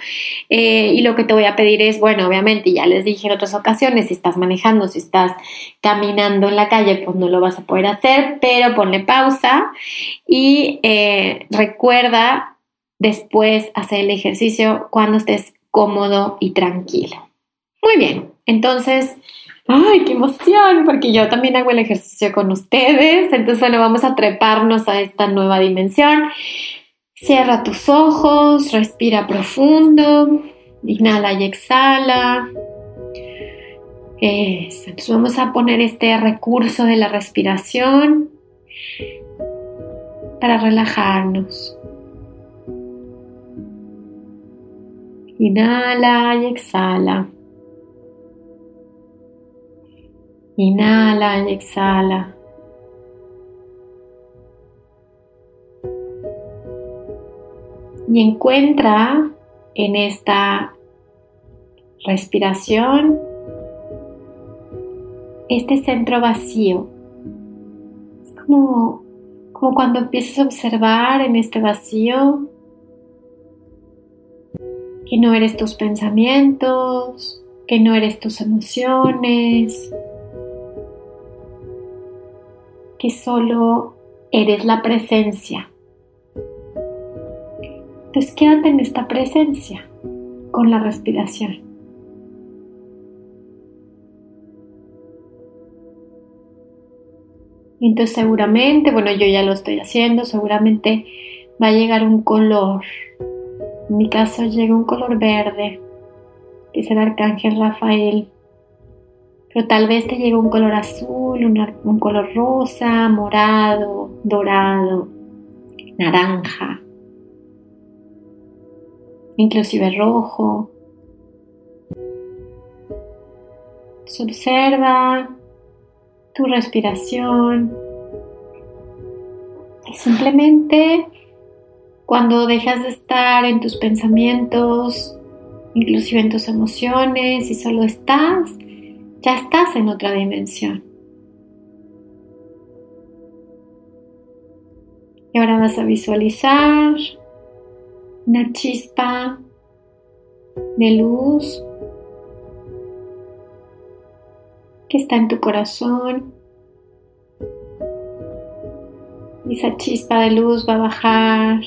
eh, y lo que te voy a pedir es, bueno, obviamente ya les dije en otras ocasiones, si estás manejando, si estás caminando en la calle, pues no lo vas a poder hacer, pero ponle pausa y eh, recuerda después hacer el ejercicio cuando estés cómodo y tranquilo. Muy bien, entonces ¡Ay, qué emoción! Porque yo también hago el ejercicio con ustedes. Entonces, bueno, vamos a treparnos a esta nueva dimensión. Cierra tus ojos, respira profundo, inhala y exhala. Eso. Entonces vamos a poner este recurso de la respiración para relajarnos. Inhala y exhala. Inhala y exhala. Y encuentra en esta respiración este centro vacío. Es como, como cuando empiezas a observar en este vacío que no eres tus pensamientos, que no eres tus emociones, que solo eres la presencia. Entonces quédate en esta presencia con la respiración. Entonces seguramente, bueno, yo ya lo estoy haciendo, seguramente va a llegar un color. En mi caso llega un color verde, que es el arcángel Rafael pero tal vez te llegue un color azul, un color rosa, morado, dorado, naranja, inclusive rojo. observa tu respiración simplemente cuando dejas de estar en tus pensamientos, inclusive en tus emociones y solo estás, ya estás en otra dimensión. Y ahora vas a visualizar una chispa de luz que está en tu corazón. esa chispa de luz va a bajar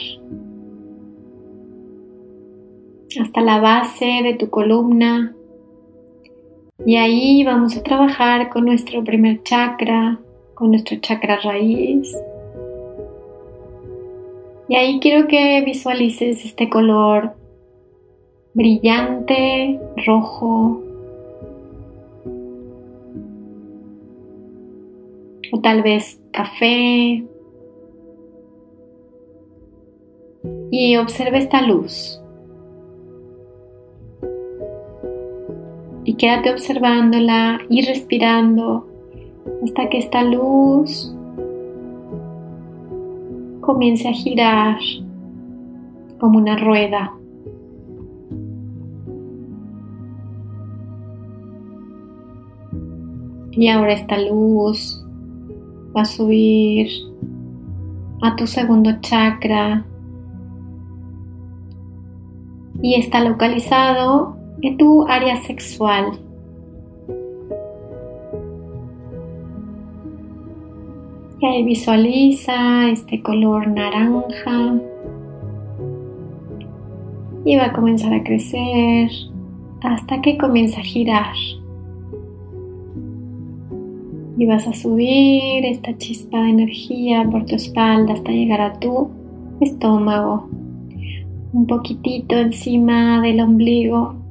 hasta la base de tu columna. Y ahí vamos a trabajar con nuestro primer chakra, con nuestro chakra raíz. Y ahí quiero que visualices este color brillante, rojo. O tal vez café. Y observa esta luz. Y quédate observándola y respirando hasta que esta luz comience a girar como una rueda. Y ahora esta luz va a subir a tu segundo chakra y está localizado en tu área sexual. Y ahí visualiza este color naranja. Y va a comenzar a crecer hasta que comienza a girar. Y vas a subir esta chispa de energía por tu espalda hasta llegar a tu estómago. Un poquitito encima del ombligo.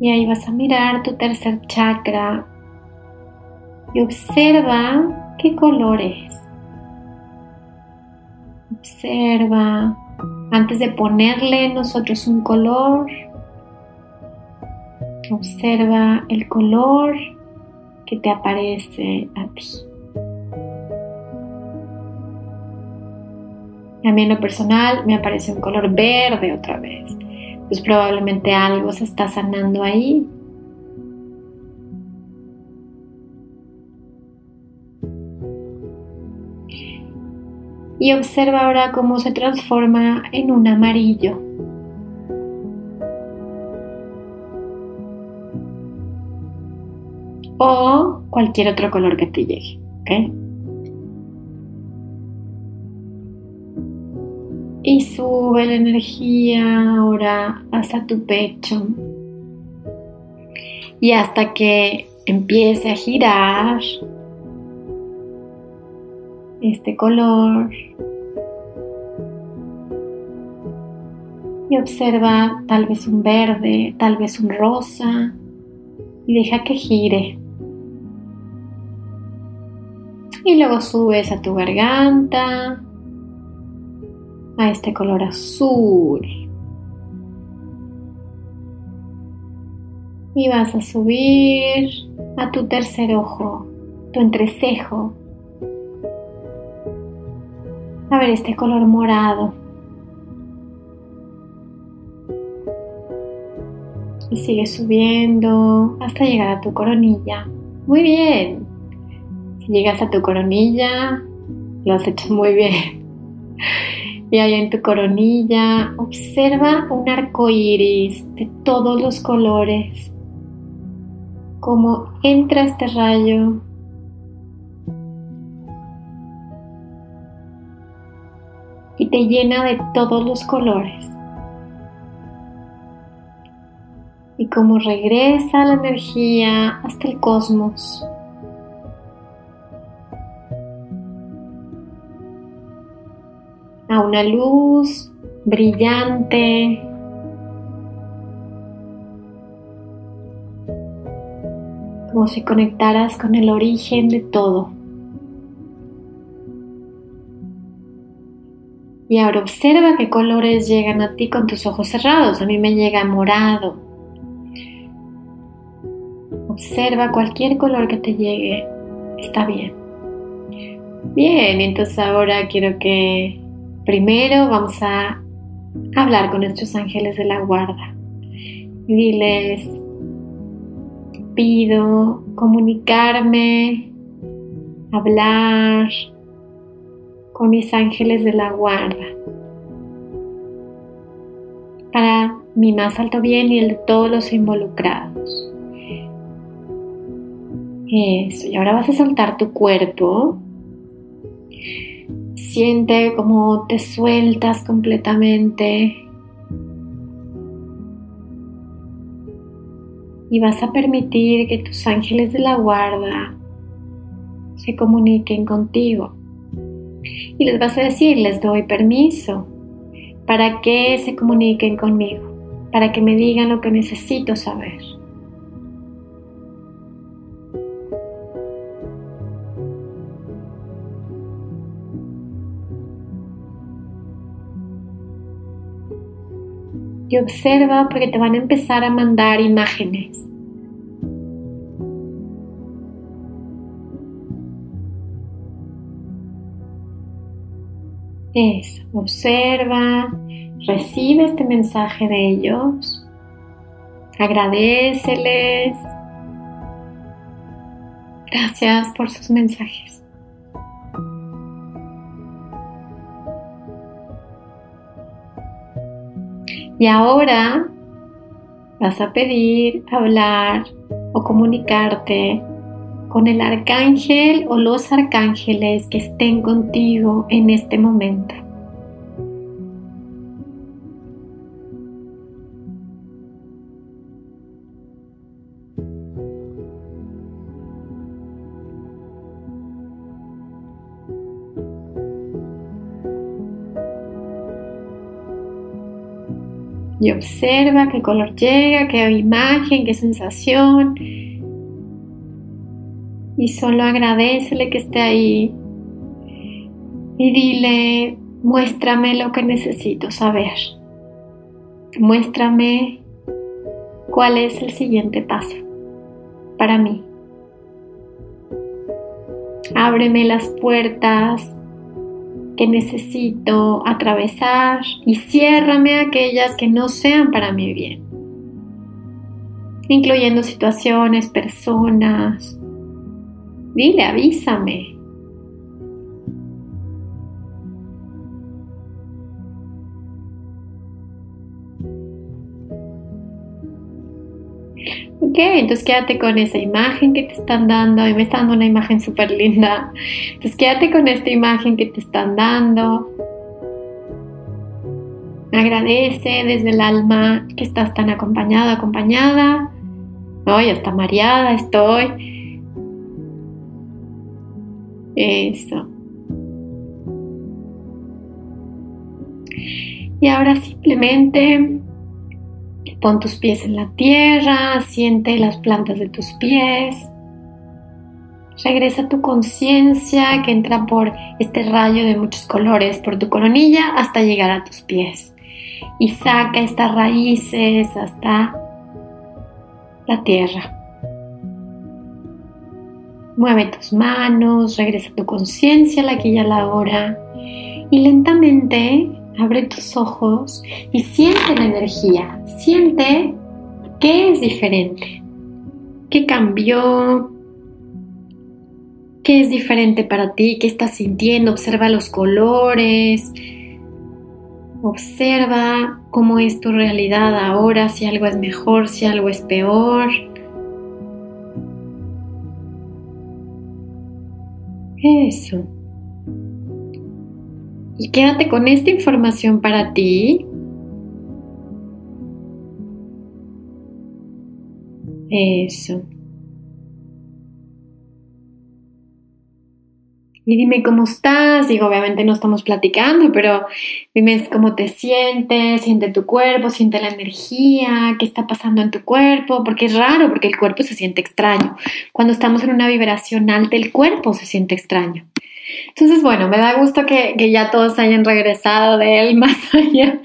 Y ahí vas a mirar tu tercer chakra y observa qué color es. Observa antes de ponerle nosotros un color. Observa el color que te aparece a ti. A mí en lo personal me aparece un color verde otra vez. Pues probablemente algo se está sanando ahí y observa ahora cómo se transforma en un amarillo. O cualquier otro color que te llegue. Y sube la energía ahora hasta tu pecho. Y hasta que empiece a girar este color y observa tal vez un verde, tal vez un rosa y deja que gire. Y luego subes a tu garganta, a este color azul. Y vas a subir a tu tercer ojo, tu entrecejo, a ver este color morado. Y sigue subiendo hasta llegar a tu coronilla. Muy bien. Si llegas a tu coronilla, lo has hecho muy bien. Y ahí en tu coronilla observa un arco iris de todos los colores. Cómo entra este rayo y te llena de todos los colores. Y como regresa la energía hasta el cosmos. A una luz brillante. Como si conectaras con el origen de todo. Y ahora observa qué colores llegan a ti con tus ojos cerrados. A mí me llega morado. Observa cualquier color que te llegue. Está bien. Bien, entonces ahora quiero que primero vamos a hablar con nuestros ángeles de la guarda. Diles, pido comunicarme, hablar, con mis ángeles de la guarda, para mi más alto bien y el de todos los involucrados. Eso, y ahora vas a soltar tu cuerpo. Siente como te sueltas completamente. Y vas a permitir que tus ángeles de la guarda se comuniquen contigo. Y les vas a decir, les doy permiso para que se comuniquen conmigo, para que me digan lo que necesito saber. Y observa porque te van a empezar a mandar imágenes. Eso, observa, recibe este mensaje de ellos, agradeceles. Gracias por sus mensajes. Y ahora vas a pedir hablar o comunicarte con el arcángel o los arcángeles que estén contigo en este momento. Y observa qué color llega, qué imagen, qué sensación. Y solo agradecele que esté ahí. Y dile, muéstrame lo que necesito saber. Muéstrame cuál es el siguiente paso para mí. Ábreme las puertas que necesito atravesar y ciérrame aquellas que no sean para mi bien, incluyendo situaciones, personas. Dile, avísame. Entonces quédate con esa imagen que te están dando. Mí me está dando una imagen súper linda. Entonces quédate con esta imagen que te están dando. Agradece desde el alma que estás tan acompañado, acompañada. Hoy hasta mareada estoy. Eso. Y ahora simplemente Pon tus pies en la tierra, siente las plantas de tus pies. Regresa tu conciencia que entra por este rayo de muchos colores, por tu coronilla hasta llegar a tus pies. Y saca estas raíces hasta la tierra. Mueve tus manos, regresa tu conciencia a la aquí y a la hora. Y lentamente abre tus ojos y siente la energía, siente qué es diferente, qué cambió, qué es diferente para ti, qué estás sintiendo, observa los colores, observa cómo es tu realidad ahora, si algo es mejor, si algo es peor. Eso. Y quédate con esta información para ti. Eso. Y dime cómo estás. Digo, obviamente no estamos platicando, pero dime cómo te sientes, siente tu cuerpo, siente la energía, qué está pasando en tu cuerpo, porque es raro, porque el cuerpo se siente extraño. Cuando estamos en una vibración alta, el cuerpo se siente extraño. Entonces, bueno, me da gusto que, ya todos hayan regresado de él *laughs* más allá.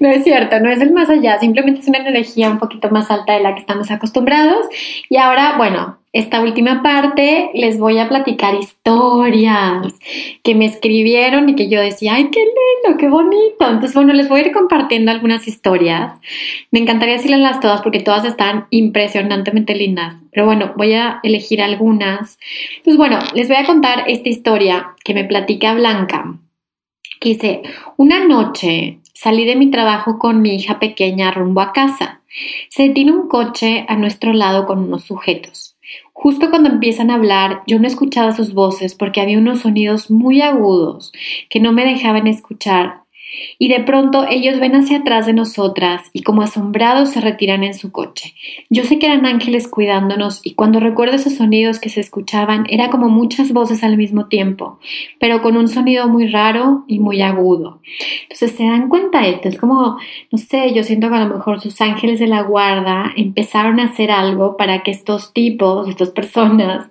No es cierto, no es el más allá, simplemente es una energía un poquito más alta de la que estamos acostumbrados. Y ahora, bueno, esta última parte les voy a platicar historias que me escribieron y que yo decía, ay, qué lindo, qué bonito. Entonces, bueno, les voy a ir compartiendo algunas historias. Me encantaría decirles todas porque todas están impresionantemente lindas. Pero bueno, voy a elegir algunas. Pues bueno, les voy a contar esta historia que me platica Blanca. Que dice, una noche salí de mi trabajo con mi hija pequeña rumbo a casa. Se detiene un coche a nuestro lado con unos sujetos. Justo cuando empiezan a hablar, yo no escuchaba sus voces porque había unos sonidos muy agudos que no me dejaban escuchar y de pronto ellos ven hacia atrás de nosotras y como asombrados se retiran en su coche. Yo sé que eran ángeles cuidándonos y cuando recuerdo esos sonidos que se escuchaban era como muchas voces al mismo tiempo, pero con un sonido muy raro y muy agudo. Entonces se dan cuenta esto, es como, no sé, yo siento que a lo mejor sus ángeles de la guarda empezaron a hacer algo para que estos tipos, estas personas,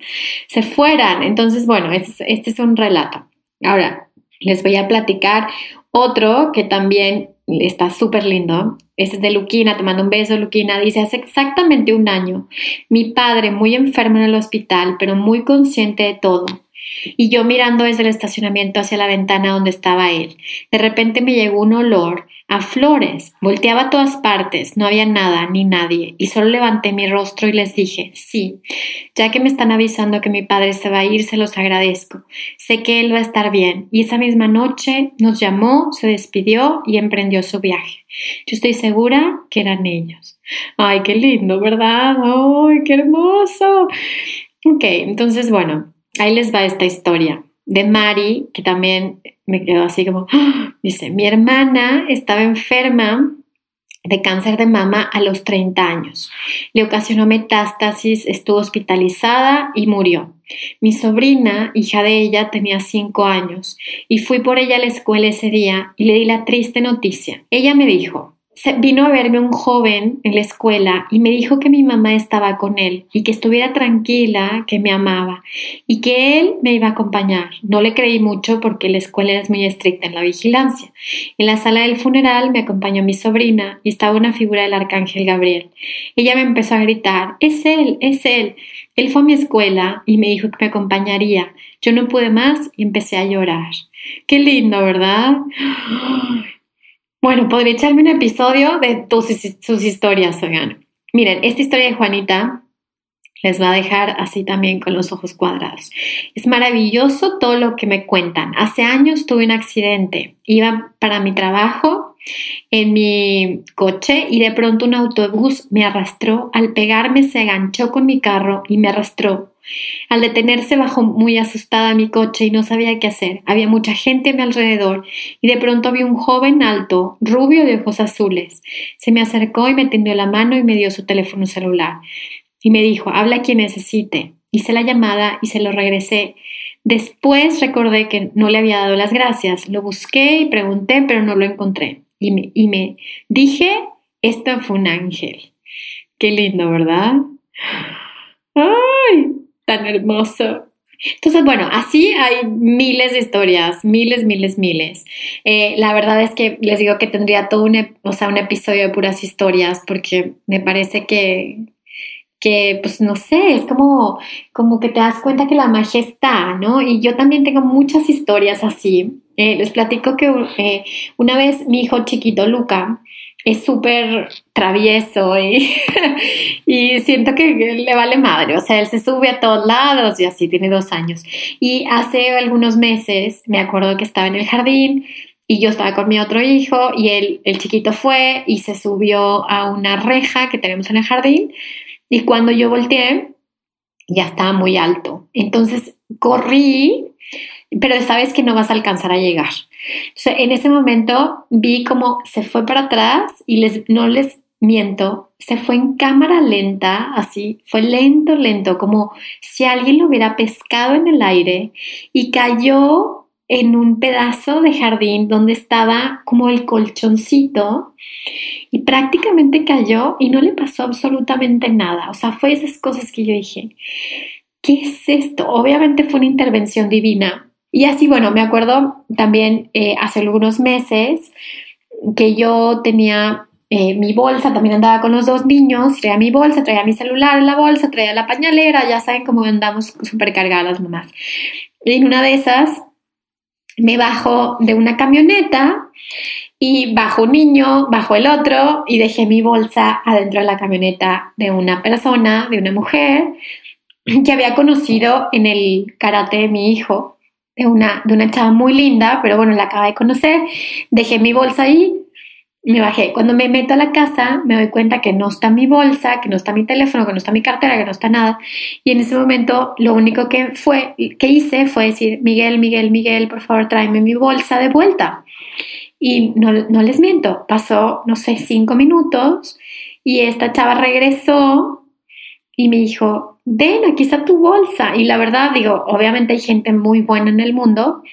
se fueran. Entonces, bueno, este, este es un relato. Ahora, les voy a platicar otro que también está súper lindo, es de Luquina, te mando un beso, Luquina, dice, hace exactamente un año, mi padre muy enfermo en el hospital, pero muy consciente de todo, y yo mirando desde el estacionamiento hacia la ventana donde estaba él. De repente me llegó un olor a flores. Volteaba a todas partes, no había nada ni nadie, y solo levanté mi rostro y les dije, sí, ya que me están avisando que mi padre se va a ir, se los agradezco. Sé que él va a estar bien. Y esa misma noche nos llamó, se despidió y emprendió su viaje. Yo estoy segura que eran ellos. Ay, qué lindo, ¿verdad? Ay, qué hermoso. Ok, entonces, bueno, ahí les va esta historia de Mari, que también me quedó así como, ¡ah! dice, mi hermana estaba enferma de cáncer de mama a los 30 años. Le ocasionó metástasis, estuvo hospitalizada y murió. Mi sobrina, hija de ella, tenía 5 años y fui por ella a la escuela ese día y le di la triste noticia. Ella me dijo, vino a verme un joven en la escuela y me dijo que mi mamá estaba con él y que estuviera tranquila, que me amaba y que él me iba a acompañar. No le creí mucho porque la escuela es muy estricta en la vigilancia. En la sala del funeral me acompañó mi sobrina y estaba una figura del arcángel Gabriel. Ella me empezó a gritar, es él, es él. Él fue a mi escuela y me dijo que me acompañaría. Yo no pude más y empecé a llorar. Qué lindo, ¿verdad? Bueno, podría echarme un episodio de sus historias, oigan. Miren, esta historia de Juanita les va a dejar así también con los ojos cuadrados. Es maravilloso todo lo que me cuentan. Hace años tuve un accidente. Iba para mi trabajo en mi coche y de pronto un autobús me arrastró. Al pegarme se enganchó con mi carro y me arrastró. Al detenerse bajó muy asustada mi coche y no sabía qué hacer. Había mucha gente a mi alrededor y de pronto vi un joven alto, rubio de ojos azules. Se me acercó y me tendió la mano y me dio su teléfono celular. Y me dijo, habla quien necesite. Hice la llamada y se lo regresé. Después recordé que no le había dado las gracias. Lo busqué y pregunté, pero no lo encontré. Y me, y me dije, esto fue un ángel. Qué lindo, ¿verdad? ¡Ay! Tan hermoso. Entonces, bueno, así hay miles de historias, miles, miles, miles. Eh, la verdad es que les digo que tendría todo un, o sea, un episodio de puras historias porque me parece que, que, pues no sé, es como, como que te das cuenta que la magia está, ¿no? Y yo también tengo muchas historias así. Eh, les platico que eh, una vez mi hijo chiquito, Luca, es súper travieso y, *laughs* y, siento que le vale madre, o sea, él se sube a todos lados y así, tiene dos años. Y hace algunos meses me acuerdo que estaba en el jardín y yo estaba con mi otro hijo y él, el chiquito fue y se subió a una reja que tenemos en el jardín y cuando yo volteé ya estaba muy alto. Entonces corrí, pero sabes que no vas a alcanzar a llegar en ese momento vi como se fue para atrás y les, no les miento, se fue en cámara lenta, así, fue lento, lento, como si alguien lo hubiera pescado en el aire y cayó en un pedazo de jardín donde estaba como el colchoncito y prácticamente cayó y no le pasó absolutamente nada. O sea, fue esas cosas que yo dije, ¿qué es esto? Obviamente fue una intervención divina, y así, bueno, me acuerdo también eh, hace algunos meses que yo tenía eh, mi bolsa, también andaba con los dos niños, traía mi bolsa, traía mi celular en la bolsa, traía la pañalera, ya saben cómo andamos súper cargadas nomás. Y en una de esas me bajo de una camioneta y bajo un niño, bajo el otro y dejé mi bolsa adentro de la camioneta de una persona, de una mujer que había conocido en el karate de mi hijo de una, de una chava muy linda, pero bueno, la acaba de conocer. Dejé mi bolsa ahí me bajé. Cuando me meto a la casa, me doy cuenta que no está mi bolsa, que no está mi teléfono, que no está mi cartera, que no está nada. Y en ese momento, lo único que fue, que hice fue decir, Miguel, Miguel, Miguel, por favor, tráeme mi bolsa de vuelta. Y no, no les miento, pasó, no sé, cinco minutos y esta chava regresó y me dijo, ven, aquí está tu bolsa. Y la verdad, digo, obviamente hay gente muy buena en el mundo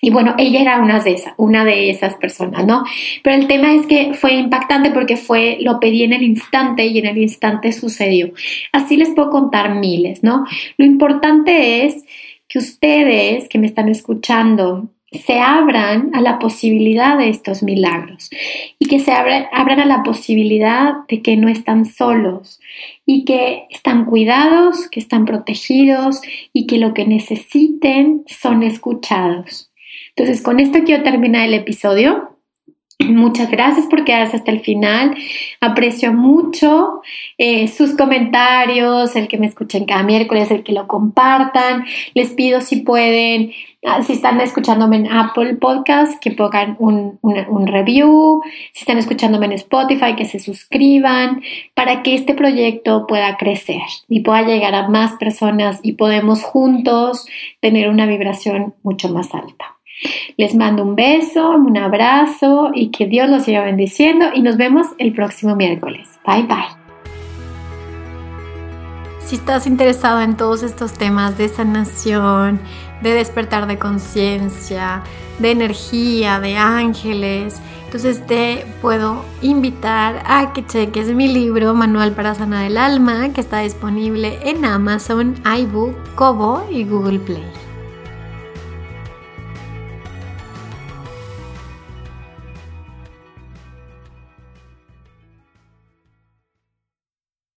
y bueno, ella era una de esas, una de esas personas, ¿no? Pero el tema es que fue impactante porque fue, lo pedí en el instante y en el instante sucedió. Así les puedo contar miles, ¿no? Lo importante es que ustedes que me están escuchando se abran a la posibilidad de estos milagros y que se abran, a la posibilidad de que no están solos y que están cuidados, que están protegidos y que lo que necesiten son escuchados. Entonces, con esto quiero terminar el episodio. Muchas gracias por quedarse hasta el final. Aprecio mucho eh, sus comentarios, el que me escuchen cada miércoles, el que lo compartan. Les pido si pueden, ah, si están escuchándome en Apple Podcast, que pongan un, un review. Si están escuchándome en Spotify, que se suscriban para que este proyecto pueda crecer y pueda llegar a más personas y podemos juntos tener una vibración mucho más alta. Les mando un beso, un abrazo y que Dios los siga bendiciendo y nos vemos el próximo miércoles. Bye bye. Si estás interesado en todos estos temas de sanación, de despertar de conciencia, de energía, de ángeles, entonces te puedo invitar a que cheques mi libro Manual para Sanar el Alma, que está disponible en Amazon, iBook, Kobo y Google Play.